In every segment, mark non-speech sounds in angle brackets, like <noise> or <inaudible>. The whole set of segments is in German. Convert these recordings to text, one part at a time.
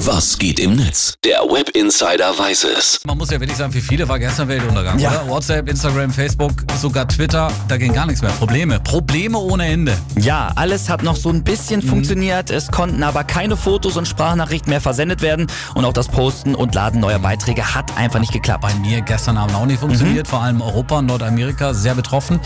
Was geht im Netz? Der Web Insider weiß es. Man muss ja wirklich sagen, für viele war gestern Weltuntergang, Ja. oder? WhatsApp, Instagram, Facebook, sogar Twitter, da ging gar nichts mehr. Probleme. Probleme ohne Ende. Ja, alles hat noch so ein bisschen Mhm. funktioniert. Es konnten aber keine Fotos und Sprachnachrichten mehr versendet werden. Und auch das Posten und Laden neuer Beiträge hat einfach nicht geklappt. Bei mir gestern Abend auch nicht Mhm. funktioniert, vor allem Europa und Nordamerika sehr betroffen.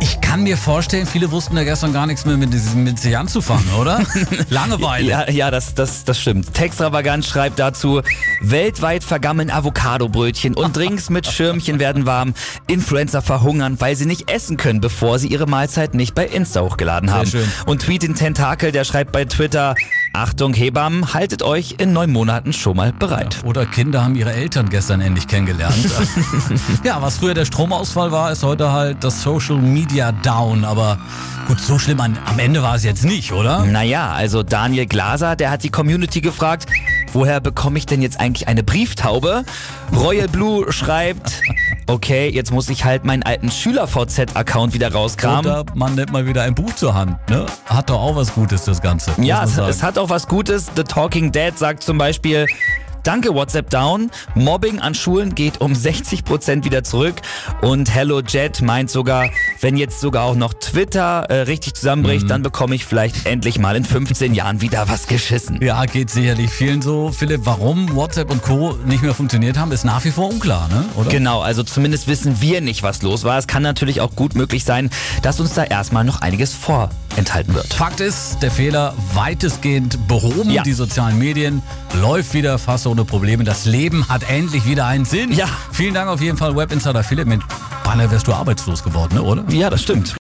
Ich kann mir vorstellen, viele wussten ja gestern gar nichts mehr mit, mit sich anzufangen, oder? <laughs> Langeweile. Ja, ja das, das, das stimmt. Textravagant schreibt dazu, weltweit vergammeln Avocadobrötchen und Drinks mit Schirmchen werden warm. Influencer verhungern, weil sie nicht essen können, bevor sie ihre Mahlzeit nicht bei Insta hochgeladen haben. schön. Und Tweet den Tentakel, der schreibt bei Twitter, Achtung Hebammen, haltet euch in neun Monaten schon mal bereit. Oder Kinder haben ihre Eltern gestern endlich kennengelernt. <laughs> ja, was früher der Stromausfall war, ist heute halt das Social Media Down. Aber gut, so schlimm an, am Ende war es jetzt nicht, oder? Naja, also Daniel Glaser, der hat die Community gefragt, woher bekomme ich denn jetzt eigentlich eine Brieftaube? Royal Blue schreibt, okay, jetzt muss ich halt meinen alten Schüler-VZ-Account wieder rauskramen. Oder man nimmt mal wieder ein Buch zur Hand. Ne? Hat doch auch was Gutes, das Ganze. ja, es, es hat auch was Gutes. The Talking Dead sagt zum Beispiel, Danke WhatsApp Down. Mobbing an Schulen geht um 60% wieder zurück. Und Hello Jet meint sogar, wenn jetzt sogar auch noch Twitter äh, richtig zusammenbricht, dann bekomme ich vielleicht endlich mal in 15 Jahren wieder was geschissen. Ja, geht sicherlich vielen so. Philipp, warum WhatsApp und Co. nicht mehr funktioniert haben, ist nach wie vor unklar, ne? oder? Genau, also zumindest wissen wir nicht, was los war. Es kann natürlich auch gut möglich sein, dass uns da erstmal noch einiges vorenthalten wird. Fakt ist, der Fehler weitestgehend behoben. Ja. Die sozialen Medien läuft wieder fast ohne Probleme. Das Leben hat endlich wieder einen Sinn. Ja. Vielen Dank auf jeden Fall, Web Insider Philipp. Mit Banner wärst du arbeitslos geworden, ne, oder? Ja, das stimmt.